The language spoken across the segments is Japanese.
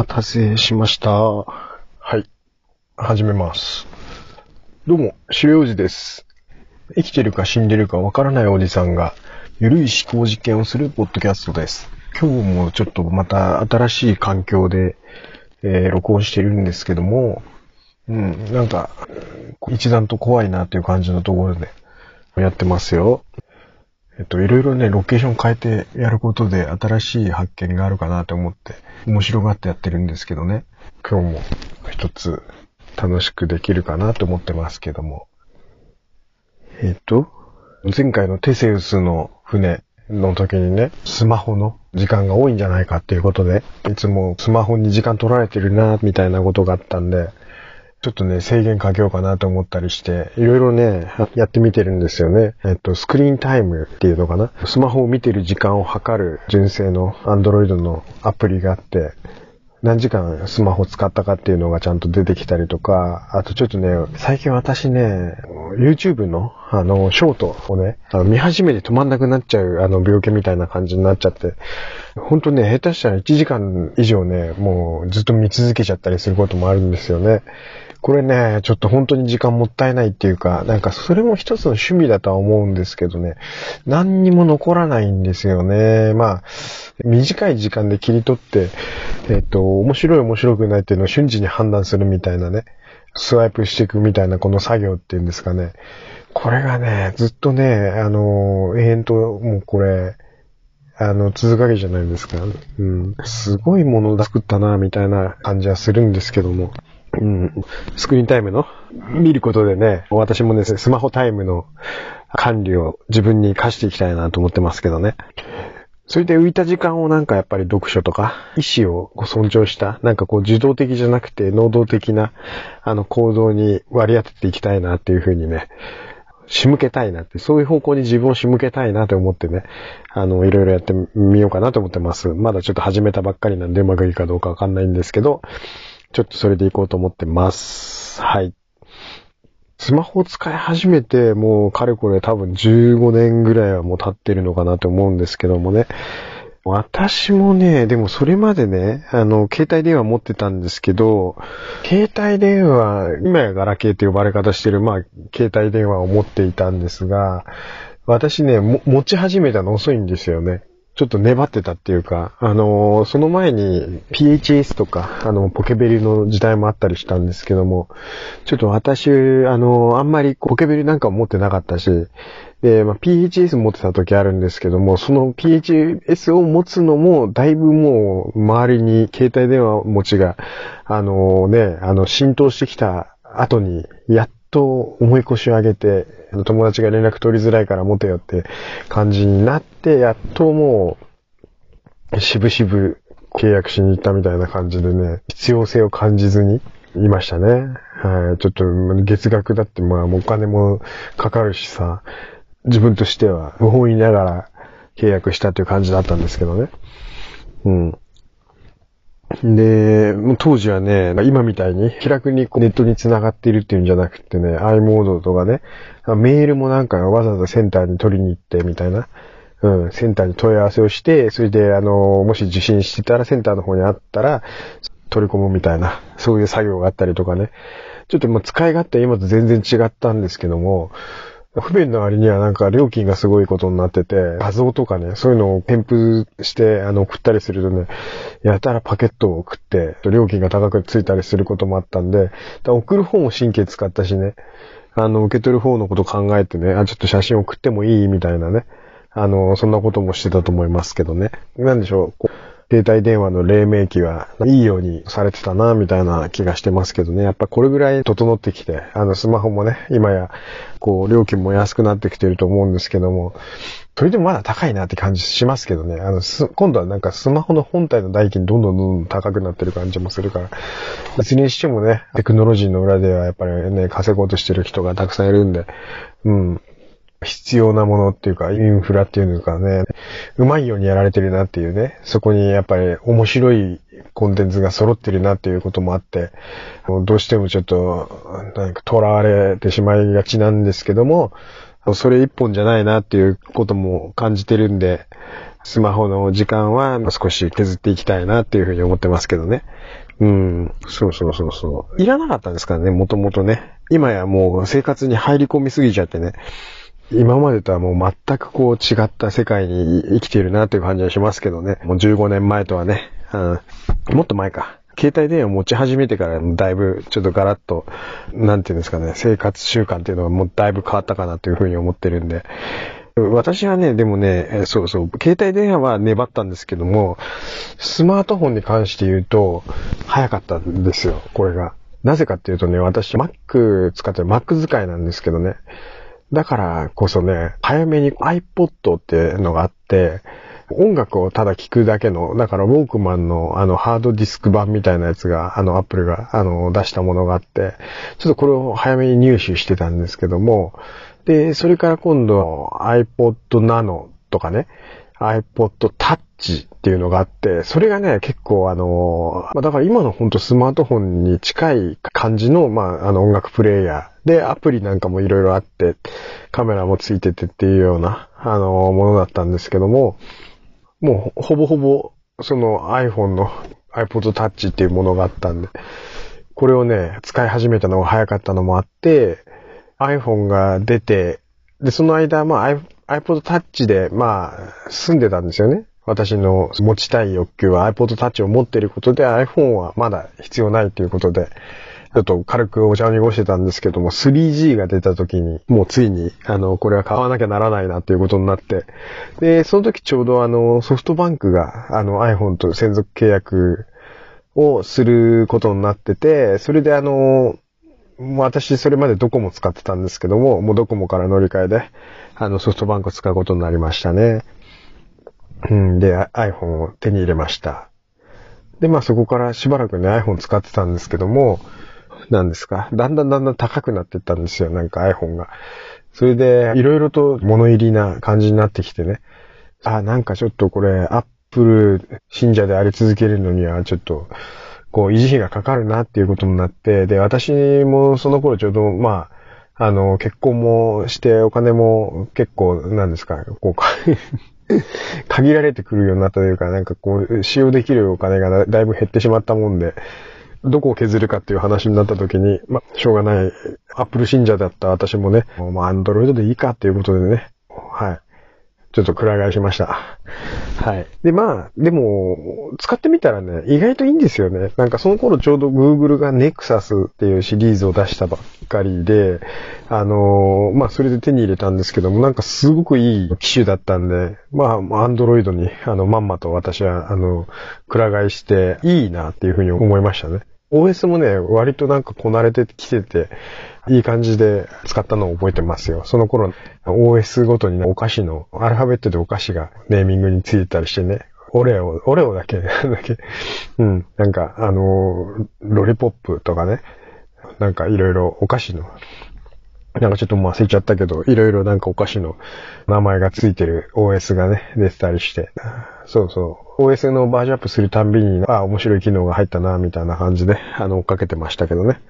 待たせしました。はい。始めます。どうも、白王子です。生きてるか死んでるかわからないおじさんが、ゆるい思考実験をするポッドキャストです。今日もちょっとまた新しい環境で、えー録音しているんですけども、うん、なんか、一段と怖いなっていう感じのところでやってますよ。えっと、いろいろね、ロケーション変えてやることで新しい発見があるかなと思って、面白がってやってるんですけどね。今日も一つ楽しくできるかなと思ってますけども。えっと、前回のテセウスの船の時にね、スマホの時間が多いんじゃないかっていうことで、いつもスマホに時間取られてるな、みたいなことがあったんで、ちょっとね、制限かけようかなと思ったりして、いろいろね、やってみてるんですよね。えっと、スクリーンタイムっていうのかな？スマホを見てる時間を測る純正の Android のアプリがあって、何時間スマホ使ったかっていうのがちゃんと出てきたりとか、あとちょっとね、最近私ね、YouTube のあの、ショートをね、あの見始めて止まんなくなっちゃうあの病気みたいな感じになっちゃって、ほんとね、下手したら1時間以上ね、もうずっと見続けちゃったりすることもあるんですよね。これね、ちょっと本当に時間もったいないっていうか、なんかそれも一つの趣味だとは思うんですけどね、何にも残らないんですよね。まあ、短い時間で切り取って、えっと、面白い面白くないっていうのを瞬時に判断するみたいなね、スワイプしていくみたいなこの作業っていうんですかね。これがね、ずっとね、あの、永遠ともうこれ、あの、続くわけじゃないですか。うん。すごいものを作ったな、みたいな感じはするんですけども。うん。スクリーンタイムの？見ることでね、私もね、スマホタイムの管理を自分に課していきたいなと思ってますけどね。それで浮いた時間をなんかやっぱり読書とか、意思をこう尊重した、なんかこう受動的じゃなくて能動的な、あの行動に割り当てていきたいなっていうふうにね、仕向けたいなって、そういう方向に自分を仕向けたいなと思ってね、あの、いろいろやってみようかなと思ってます。まだちょっと始めたばっかりなんでうまくいいかどうかわかんないんですけど、ちょっとそれでいこうと思ってます。はい。スマホを使い始めて、もうかれこれ多分15年ぐらいはもう経ってるのかなと思うんですけどもね。私もね、でもそれまでね、あの、携帯電話持ってたんですけど、携帯電話、今やガラケーって呼ばれ方してる、まあ、携帯電話を持っていたんですが、私ね、持ち始めたの遅いんですよね。ちょっと粘ってたっていうか、あのーその前に PHS とか、あの、ポケベルの時代もあったりしたんですけども、ちょっと私、あのーあんまりポケベルなんか持ってなかったし、で、まあ、PHS 持ってた時あるんですけども、その PHS を持つのも、だいぶもう、周りに携帯電話持ちが、あのね、あの、浸透してきた後に、やっと思い越しを上げて、友達が連絡取りづらいから持てよって感じになって、やっともう、しぶしぶ契約しに行ったみたいな感じでね、必要性を感じずにいましたね。はい。ちょっと、月額だって、まあ、お金もかかるしさ、自分としては不本意ながら契約したという感じだったんですけどね。うん。で、もう当時はね、今みたいに気楽にこうネットに繋がっているっていうんじゃなくてね、i モードとかね、メールもなんかわざわざセンターに取りに行ってみたいな。うん、センターに問い合わせをして、それで、あの、もし受信してたらセンターの方にあったら、取り込むみたいな、そういう作業があったりとかね。ちょっとまあ使い勝手は今と全然違ったんですけども、不便の割にはなんか料金がすごいことになってて、画像とかね、そういうのを添付して、あの、送ったりするとね、やたらパケットを送って、料金が高くついたりすることもあったんで、送る方も神経使ったしね、あの、受け取る方のこと考えてね、あ、ちょっと写真送ってもいい？みたいなね、あの、そんなこともしてたと思いますけどね。なんでしょ、う携帯電話の黎明期はいいようにされてたな、みたいな気がしてますけどね。やっぱこれぐらい整ってきて、あの、スマホもね、今や、こう、料金も安くなってきてると思うんですけども、それでもまだ高いなって感じしますけどね。あの、す今度はなんかスマホの本体の代金どんどんどんどん高くなってる感じもするから、いずれにしてもね、テクノロジーの裏ではやっぱりね、稼ごうとしてる人がたくさんいるんで、うん。必要なものっていうか、インフラっていうのかね、うまいようにやられてるなっていうね、そこにやっぱり面白いコンテンツが揃ってるなっていうこともあって、どうしてもちょっと、なんか囚われてしまいがちなんですけども、それ一本じゃないなっていうことも感じてるんで、スマホの時間は少し削っていきたいなっていうふうに思ってますけどね。うん。そうそうそうそう。いらなかったんですからね、もともとね。今やもう生活に入り込みすぎちゃってね。今までとはもう全くこう違った世界に生きているなという感じはしますけどね。もう15年前とはね。うん。もっと前か。携帯電話を持ち始めてからだいぶちょっとガラッと、なんていうんですかね、生活習慣っていうのがもうだいぶ変わったかなというふうに思ってるんで。私はね、でもね、そうそう、携帯電話は粘ったんですけども、スマートフォンに関して言うと、早かったんですよ、これが。なぜかっていうとね、私 Mac 使ってる Mac 使いなんですけどね。だからこそね、早めに iPod っていうのがあって、音楽をただ聴くだけの、だからウォークマンのあのハードディスク版みたいなやつが、あのアップルがあの出したものがあって、ちょっとこれを早めに入手してたんですけども、で、それから今度 iPod Nano とかね、iPod Touch っていうのがあって、それがね、結構あの、まあ、だから今のほんとスマートフォンに近い感じの、まあ、あの音楽プレイヤーで、アプリなんかもいろいろあって、カメラもついててっていうような、あの、ものだったんですけども、もうほぼほぼその iPhone の iPod Touch っていうものがあったんで、これをね、使い始めたのが早かったのもあって、iPhone が出て、で、その間、まあ iPod Touch で、まあ、住んでたんですよね。私の持ちたい欲求は iPod Touch を持っていることで iPhone はまだ必要ないということで、ちょっと軽くお茶を濁してたんですけども、3G が出た時に、もうついに、あの、これは買わなきゃならないなっていうことになって、で、その時ちょうどあの、ソフトバンクが、あの、iPhone と専属契約をすることになってて、それであの、私それまでドコモ使ってたんですけども、もうドコモから乗り換えで、あの、ソフトバンクを使うことになりましたね。うん、で、iPhone を手に入れました。で、まあそこからしばらくね、iPhone 使ってたんですけども、なんですか？だんだんだんだん高くなってったんですよ、なんか iPhone が。それで、いろいろと物入りな感じになってきてね。あ、なんかちょっとこれ、Apple 信者であり続けるのには、ちょっと、こう、維持費がかかるなっていうことになって、で、私もその頃ちょうど、まあ、あの、結婚もして、お金も結構、なんですか、こう、限られてくるようになったというか、なんかこう、使用できるお金がだいぶ減ってしまったもんで、どこを削るかっていう話になった時に、まあしょうがない、アップル信者だった私もね、まあ、アンドロイドでいいかっていうことでね、はい。ちょっとくら替えしました。はい。で、まあ、でも、使ってみたらね、意外といいんですよね。なんかその頃ちょうど Google が Nexus っていうシリーズを出したばっかりで、あのー、まあ、それで手に入れたんですけども、なんかすごくいい機種だったんで、まあ、Android に、あの、まんまと私は、あの、くら替えして、いいなっていうふうに思いましたね。OS もね、割となんかこなれてきてて、い。い感じで使ったのを覚えてますよ。その頃、OS ごとにお菓子の、アルファベットでお菓子がネーミングについてたりしてね、オレオ、オレオだけ、だけ、うん、なんか、あの、ロリポップとかね、なんかいろいろお菓子の、なんかちょっともう忘れちゃったけど、いろいろなんかお菓子の名前がついてる OS がね、出てたりして、そうそう、OS のバージョンアップするたんびに、あ、面白い機能が入ったな、みたいな感じで、あの、追っかけてましたけどね。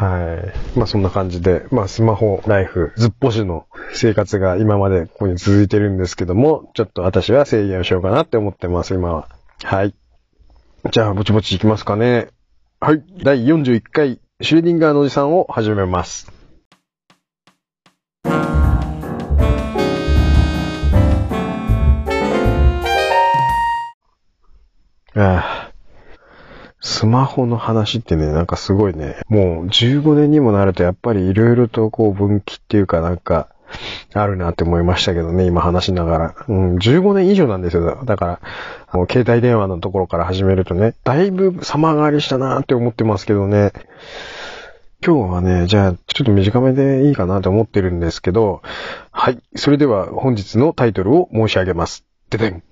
はい。まあそんな感じで、まあスマホ、ライフ、ずっぽしの生活が今までここに続いてるんですけども、ちょっと私は制限をしようかなって思ってます、今は。はい。じゃあ、ぼちぼちいきますかね。はい。第41回、シュレディンガーのおじさんを始めます。ああスマホの話ってね、なんかすごいね、もう15年にもなるとやっぱり色々とこう分岐っていうかなんか、あるなって思いましたけどね、今話しながら。うん、15年以上なんですよ。だから、あの携帯電話のところから始めるとね、だいぶ様変わりしたなって思ってますけどね。今日はね、じゃあ、ちょっと短めでいいかなと思ってるんですけど、はい。それでは本日のタイトルを申し上げます。ででん。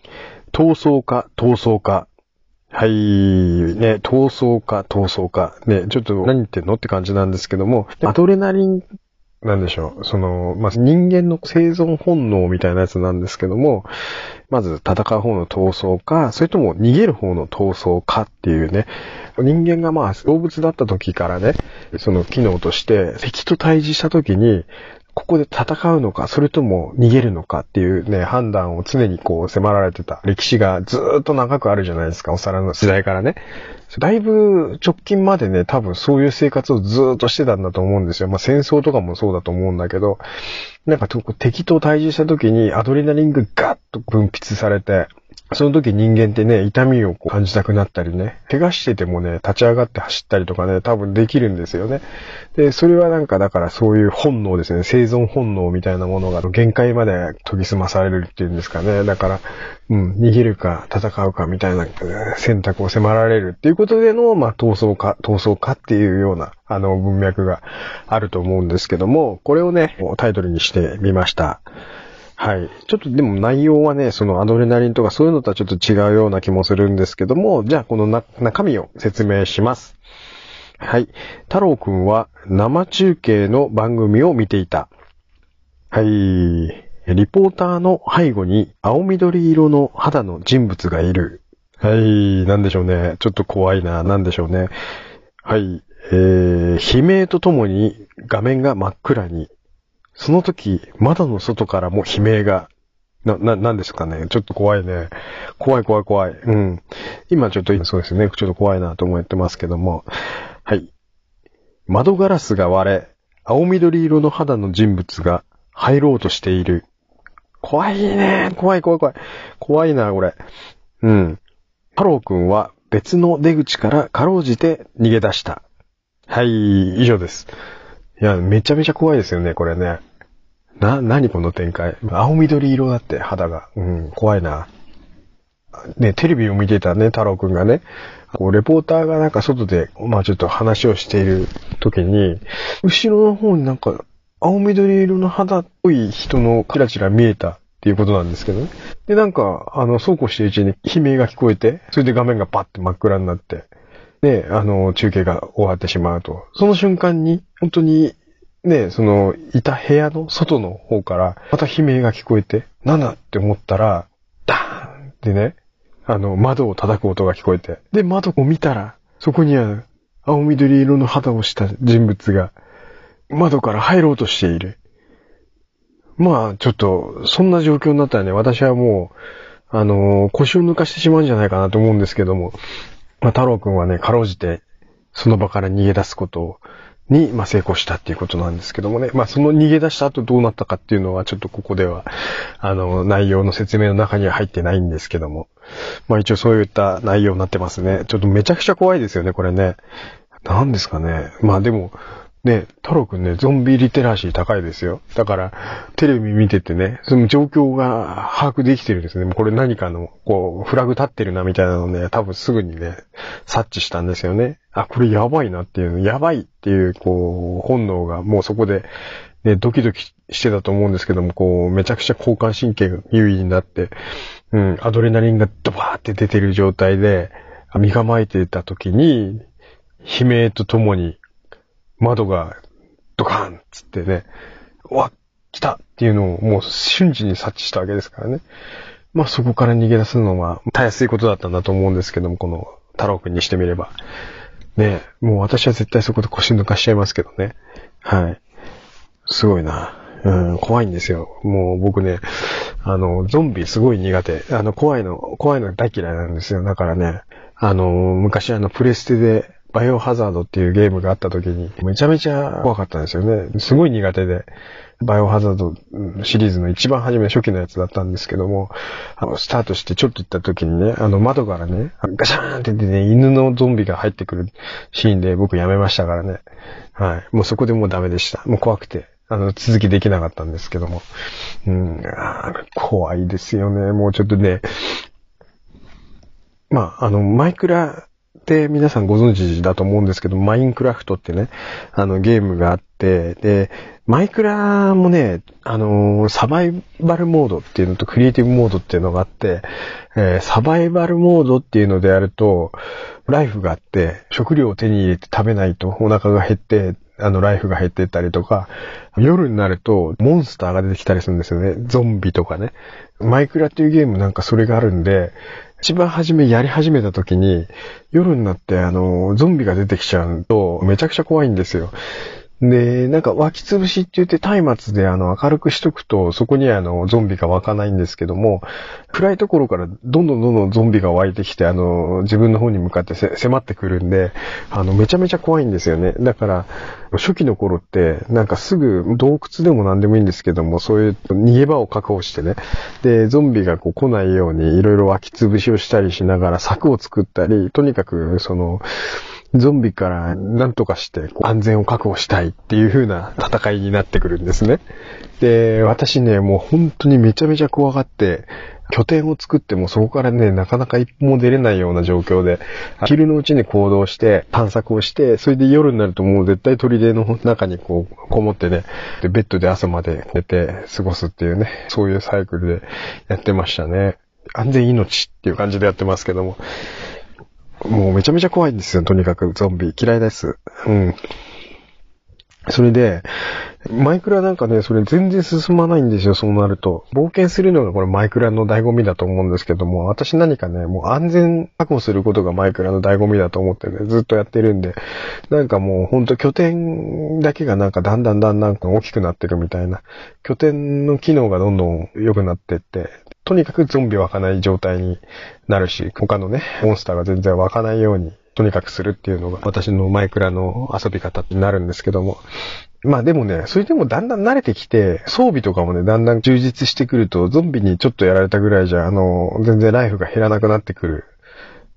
闘争か、闘争か、はい。ね、闘争か、闘争か。ね、ちょっと何言ってんのって感じなんですけども、アドレナリン、なんでしょう。その、まあ、人間の生存本能みたいなやつなんですけども、まず戦う方の闘争か、それとも逃げる方の闘争かっていうね、人間がまあ動物だった時からね、その機能として敵と対峙した時に、ここで戦うのか、それとも逃げるのかっていうね、判断を常にこう迫られてた歴史がずっと長くあるじゃないですか、お皿の時代からね。だいぶ直近までね、多分そういう生活をずっとしてたんだと思うんですよ。まあ戦争とかもそうだと思うんだけど、なんか敵と対峙した時にアドレナリンがガッと分泌されて、その時人間ってね、痛みをこう感じたくなったりね、怪我しててもね、立ち上がって走ったりとかね、多分できるんですよね。で、それはなんかだからそういう本能ですね、生存本能みたいなものが限界まで研ぎ澄まされるっていうんですかね。だから、うん、逃げるか戦うかみたいな選択を迫られるっていうことでの、まあ、闘争か、闘争かっていうような、あの、文脈があると思うんですけども、これをね、タイトルにしてみました。はい。ちょっとでも内容はね、そのアドレナリンとかそういうのとはちょっと違うような気もするんですけども、じゃあこの中身を説明します。はい。太郎くんは生中継の番組を見ていた。はい。リポーターの背後に青緑色の肌の人物がいる。はい。なんでしょうね。ちょっと怖いな。なんでしょうね。はい。えー、悲鳴とともに画面が真っ暗に。その時、窓の外からも悲鳴が、な、な、なんですかね。ちょっと怖いね。怖い怖い怖い。うん。今ちょっと、そうですね。ちょっと怖いなと思ってますけども。はい。窓ガラスが割れ、青緑色の肌の人物が入ろうとしている。怖いね。怖い怖い怖い。怖いな、これ。うん。太郎くんは別の出口からかろうじて逃げ出した。はい、以上です。いや、めちゃめちゃ怖いですよね、これね。な、何この展開？青緑色だって肌が。うん、怖いな。ね、テレビを見てたね、太郎くんがね、こう、レポーターがなんか外で、まあちょっと話をしている時に、後ろの方になんか、青緑色の肌っぽい人のチラチラ見えたっていうことなんですけどね。で、なんか、あの、そうこうしてるうちに悲鳴が聞こえて、それで画面がパッて真っ暗になって、ね、あの、中継が終わってしまうと。その瞬間に、本当にね、その、いた部屋の外の方から、また悲鳴が聞こえて、なんだって思ったら、ダーンってね、あの、窓を叩く音が聞こえて。で、窓を見たら、そこには、青緑色の肌をした人物が、窓から入ろうとしている。まあ、ちょっと、そんな状況になったらね、私はもう、あのー、腰を抜かしてしまうんじゃないかなと思うんですけども、まあ、太郎くんはね、かろうじて、その場から逃げ出すことをに、まあ、成功したっていうことなんですけどもね。まあ、その逃げ出した後どうなったかっていうのは、ちょっとここでは、あの、内容の説明の中には入ってないんですけども。まあ、一応そういった内容になってますね。ちょっとめちゃくちゃ怖いですよね、これね。何ですかね。まあ、でも、ね、太郎くんね、ゾンビリテラシー高いですよ。だから、テレビ見ててね、その状況が把握できてるんですね。これ何かの、こう、フラグ立ってるなみたいなのね、多分すぐにね、察知したんですよね。あ、これやばいなっていう、やばいっていう、こう、本能がもうそこで、ね、ドキドキしてたと思うんですけども、こう、めちゃくちゃ交感神経が優位になって、うん、アドレナリンがドバーって出てる状態で、身構えてた時に、悲鳴とともに、窓がドカーンっつってね、うわ、来たっていうのをもう瞬時に察知したわけですからね。まあそこから逃げ出すのは、たやすいことだったんだと思うんですけども、この太郎くんにしてみれば。ねもう私は絶対そこで腰抜かしちゃいますけどね。はい。すごいな。うん、怖いんですよ。もう僕ね、あの、ゾンビすごい苦手。あの、怖いの、怖いの大嫌いなんですよ。だからね、あの、昔あの、プレステで、バイオハザードっていうゲームがあった時に、めちゃめちゃ怖かったんですよね。すごい苦手で。バイオハザードシリーズの一番初め初期のやつだったんですけども、あの、スタートしてちょっと行った時にね、あの窓からね、ガシャーンって出てね、犬のゾンビが入ってくるシーンで僕やめましたからね。はい。もうそこでもうダメでした。もう怖くて。あの、続きできなかったんですけども。うん、怖いですよね。もうちょっとね、まあ、あの、マイクラって皆さんご存知だと思うんですけど、マインクラフトってね、あのゲームがあって、で、マイクラもね、あのー、サバイバルモードっていうのとクリエイティブモードっていうのがあって、えー、サバイバルモードっていうのでやると、ライフがあって、食料を手に入れて食べないとお腹が減って、あの、ライフが減ってったりとか、夜になると、モンスターが出てきたりするんですよね。ゾンビとかね。マイクラっていうゲームなんかそれがあるんで、一番初めやり始めた時に、夜になってあの、ゾンビが出てきちゃうと、めちゃくちゃ怖いんですよ。で、なんか湧き潰しって言って松明であの明るくしとくと、そこにあのゾンビが湧かないんですけども、暗いところからどんどんどんどんゾンビが湧いてきて、あの、自分の方に向かって迫ってくるんで、あの、めちゃめちゃ怖いんですよね。だから、初期の頃って、なんかすぐ洞窟でも何でもいいんですけども、そういう逃げ場を確保してね、で、ゾンビがこう来ないようにいろいろ湧き潰しをしたりしながら柵を作ったり、とにかくその、ゾンビから何とかして安全を確保したいっていう風な戦いになってくるんですね。で、私ね、もう本当にめちゃめちゃ怖がって、拠点を作ってもそこからね、なかなか一歩も出れないような状況で、昼のうちに行動して、探索をして、それで夜になるともう絶対砦の中にこう、こもってね、で、ベッドで朝まで寝て過ごすっていうね、そういうサイクルでやってましたね。安全命っていう感じでやってますけども。もうめちゃめちゃ怖いんですよ、とにかくゾンビ。嫌いです。うん。それで、マイクラなんかね、それ全然進まないんですよ、そうなると。冒険するのがこれマイクラの醍醐味だと思うんですけども、私何かね、もう安全確保することがマイクラの醍醐味だと思ってね、ずっとやってるんで、なんかもうほんと拠点だけがなんかだんだんだんだん大きくなってるみたいな、拠点の機能がどんどん良くなってって、とにかくゾンビ湧かない状態になるし、他のね、モンスターが全然湧かないように、とにかくするっていうのが私のマイクラの遊び方になるんですけども。まあでもね、それでもだんだん慣れてきて、装備とかもね、だんだん充実してくると、ゾンビにちょっとやられたぐらいじゃ、あの、全然ライフが減らなくなってくる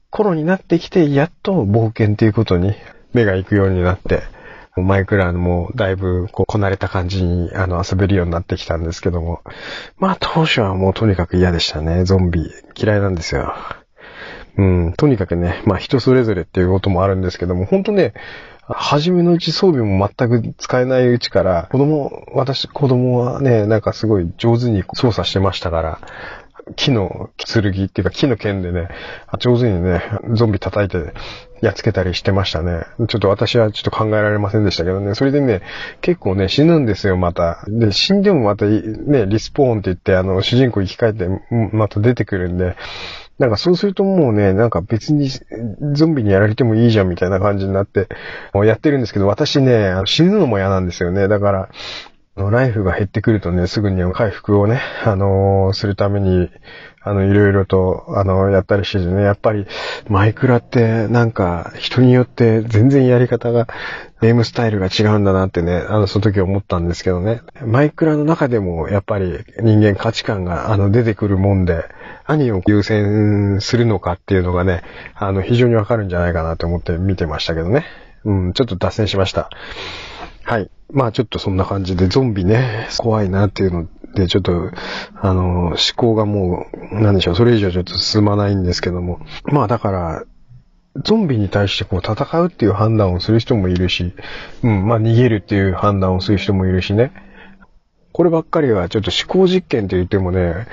頃になってきて、やっと冒険っていうことに目が行くようになって、マイクラもだいぶこうこなれた感じにあの遊べるようになってきたんですけども。まあ当初はもうとにかく嫌でしたね。ゾンビ嫌いなんですよ。うん、とにかくね、まあ人それぞれっていうこともあるんですけども、本当ね、初めのうち装備も全く使えないうちから、子供、私、子供はね、なんかすごい上手に操作してましたから、木の剣っていうか木の剣でね、上手にね、ゾンビ叩いてやっつけたりしてましたね。ちょっと私はちょっと考えられませんでしたけどね。それでね、結構ね、死ぬんですよ、また。で、死んでもまたね、リスポーンって言って、あの、主人公生き返って、また出てくるんで、なんかそうするともうね、なんか別にゾンビにやられてもいいじゃんみたいな感じになって、やってるんですけど、私ね、死ぬのも嫌なんですよね。だから、ライフが減ってくるとね、すぐに回復をね、あのー、するために、あの、いろいろと、あの、やったりしてね、やっぱり、マイクラって、なんか、人によって全然やり方が、ゲームスタイルが違うんだなってね、あの、その時思ったんですけどね。マイクラの中でも、やっぱり人間価値観が、あの、出てくるもんで、何を優先するのかっていうのがね、あの、非常にわかるんじゃないかなと思って見てましたけどね。うん、ちょっと脱線しました。はい。まあちょっとそんな感じで、ゾンビね、怖いなっていうの、ちょっと、あの、思考がもう、なんでしょう、それ以上ちょっと進まないんですけども。まあだから、ゾンビに対してこう戦うっていう判断をする人もいるし、うん、まあ逃げるっていう判断をする人もいるしね。こればっかりはちょっと思考実験って言ってもね、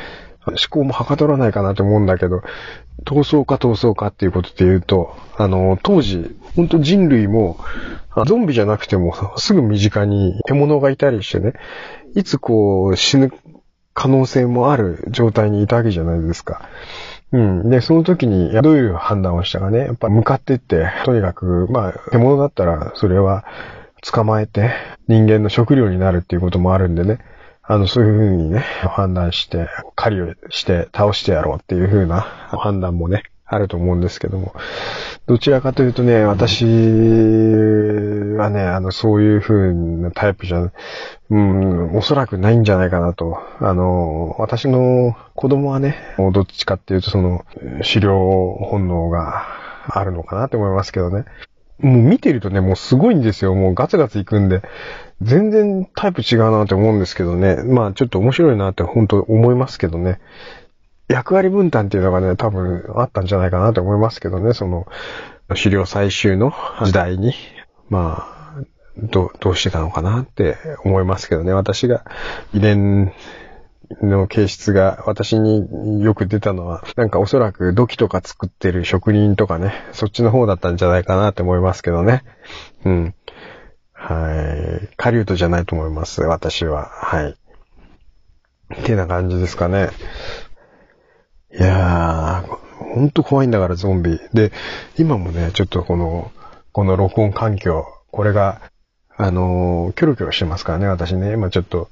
思考もはかどらないかなと思うんだけど、闘争か闘争かっていうことで言うと、あの、当時、本当人類も、ゾンビじゃなくてもすぐ身近に獣がいたりしてね、いつこう死ぬ可能性もある状態にいたわけじゃないですか。うん。で、その時にどういう判断をしたかね。やっぱ向かっていって、とにかく、まあ、獣だったらそれは捕まえて人間の食料になるっていうこともあるんでね。あの、そういうふうにね、判断して、狩りをして倒してやろうっていうふうな判断もね、あると思うんですけども、どちらかというとね、私はね、あの、そういう風なタイプじゃ、うん、おそらくないんじゃないかなと。あの、私の子供はね、どっちかっていうとその、狩猟本能があるのかなって思いますけどね。もう見てるとね、もうすごいんですよ。もうガツガツいくんで、全然タイプ違うなって思うんですけどね。まあちょっと面白いなって本当思いますけどね。役割分担っていうのがね、多分あったんじゃないかなと思いますけどね、その、狩猟採集の時代に、まあ、どどうしてたのかなって思いますけどね、私が遺伝の形質が私によく出たのは、なんかおそらく土器とか作ってる職人とかね、そっちの方だったんじゃないかなって思いますけどね。うん。はい。狩人じゃないと思います、私は。はい。ってな感じですかね。いやー、ほんと怖いんだから、ゾンビ。で、今もね、ちょっとこの、この録音環境、これが、あのー、キョロキョロしてますからね、私ね。今ちょっと、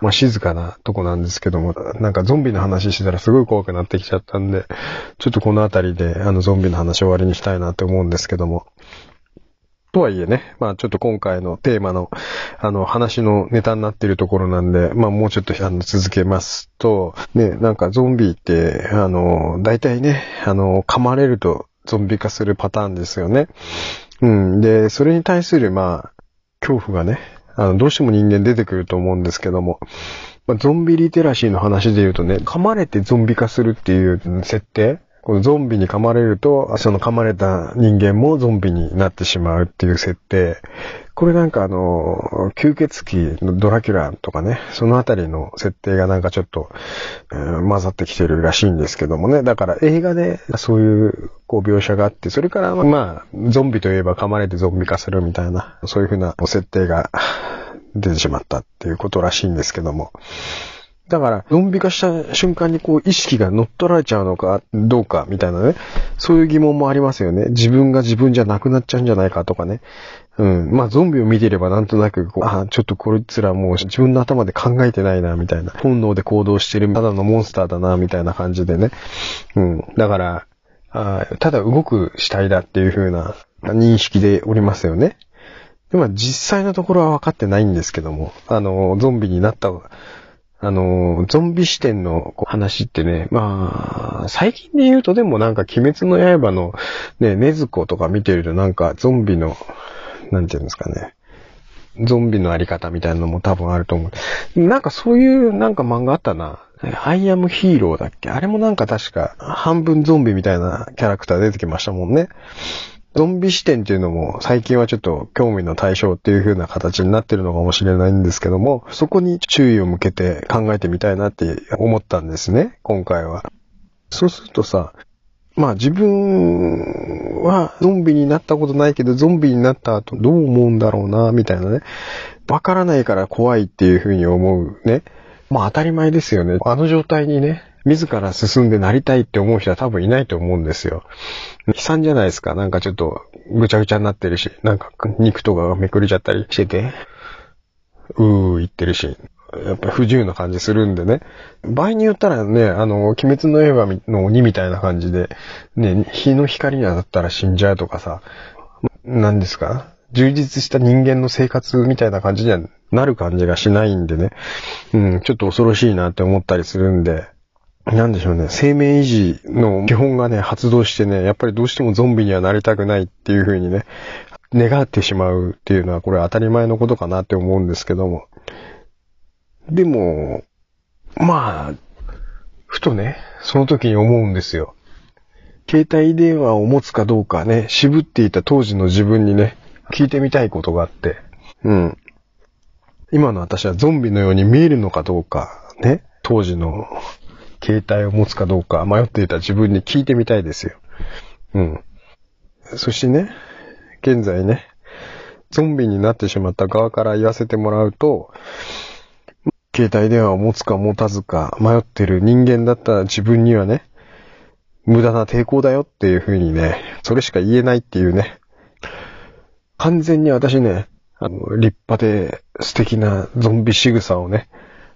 まあ、静かなとこなんですけども、なんかゾンビの話してたらすごい怖くなってきちゃったんで、ちょっとこの辺りであのゾンビの話終わりにしたいなって思うんですけども。とはいえね、まあちょっと今回のテーマの、あの話のネタになってるところなんで、まあもうちょっとあの続けますと、ね、なんかゾンビって、あの、大体ね、あの、噛まれるとゾンビ化するパターンですよね。うん。で、それに対する、まあ、恐怖がね、あの、どうしても人間出てくると思うんですけども、まあ、ゾンビリテラシーの話で言うとね、噛まれてゾンビ化するっていう設定このゾンビに噛まれると、その噛まれた人間もゾンビになってしまうっていう設定。これなんかあの、吸血鬼のドラキュラとかね、そのあたりの設定がなんかちょっと、えー、混ざってきてるらしいんですけどもね。だから映画でそういうこう描写があって、それからまあ、ゾンビといえば噛まれてゾンビ化するみたいな、そういうふうな設定が出てしまったっていうことらしいんですけども。だから、ゾンビ化した瞬間にこう意識が乗っ取られちゃうのかどうかみたいなね、そういう疑問もありますよね。自分が自分じゃなくなっちゃうんじゃないかとかね。うん。まあ、ゾンビを見ていればなんとなくこう、あ、ちょっとこいつらもう自分の頭で考えてないな、みたいな。本能で行動してるただのモンスターだな、みたいな感じでね。うん。だから、あただ動く死体だっていう風な認識でおりますよね。で、ま実際のところは分かってないんですけども、あの、ゾンビになったあの、ゾンビ視点の話ってね、まあ、最近で言うとでもなんか鬼滅の刃のね、ネズコとか見てるとなんかゾンビの、なんていうんですかね、ゾンビのあり方みたいなのも多分あると思う。なんかそういうなんか漫画あったな。アイアムヒーローだっけ？あれもなんか確か半分ゾンビみたいなキャラクター出てきましたもんね。ゾンビ視点っていうのも最近はちょっと興味の対象っていう風な形になってるのかもしれないんですけども、そこに注意を向けて考えてみたいなって思ったんですね、今回は。そうするとさ、まあ自分はゾンビになったことないけど、ゾンビになった後どう思うんだろうな、みたいなね。わからないから怖いっていう風に思うね。まあ当たり前ですよね。あの状態にね、自ら進んでなりたいって思う人は多分いないと思うんですよ。悲惨じゃないですか。なんかちょっとぐちゃぐちゃになってるし、なんか肉とかがめくれちゃったりしてて、うー言ってるし、やっぱ不自由な感じするんでね。場合によったらね、あの、鬼滅の刃の鬼みたいな感じで、ね、日の光に当たったら死んじゃうとかさ、何ですか？充実した人間の生活みたいな感じにはなる感じがしないんでね。うん、ちょっと恐ろしいなって思ったりするんで、なんでしょうね、生命維持の基本がね、発動してね、やっぱりどうしてもゾンビにはなりたくないっていう風にね、願ってしまうっていうのはこれ当たり前のことかなって思うんですけども。でも、まあ、ふとね、その時に思うんですよ。携帯電話を持つかどうかね、渋っていた当時の自分にね、聞いてみたいことがあって、うん。今の私はゾンビのように見えるのかどうか、ね、当時の携帯を持つかどうか迷っていた自分に聞いてみたいですよ。うん。そしてね、現在ね、ゾンビになってしまった側から言わせてもらうと、携帯電話を持つか持たずか迷ってる人間だった自分にはね、無駄な抵抗だよっていう風にね、それしか言えないっていうね。完全に私ね、あの、立派で素敵なゾンビ仕草をね、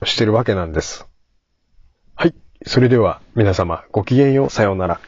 してるわけなんです。それでは皆様ごきげんようさようなら。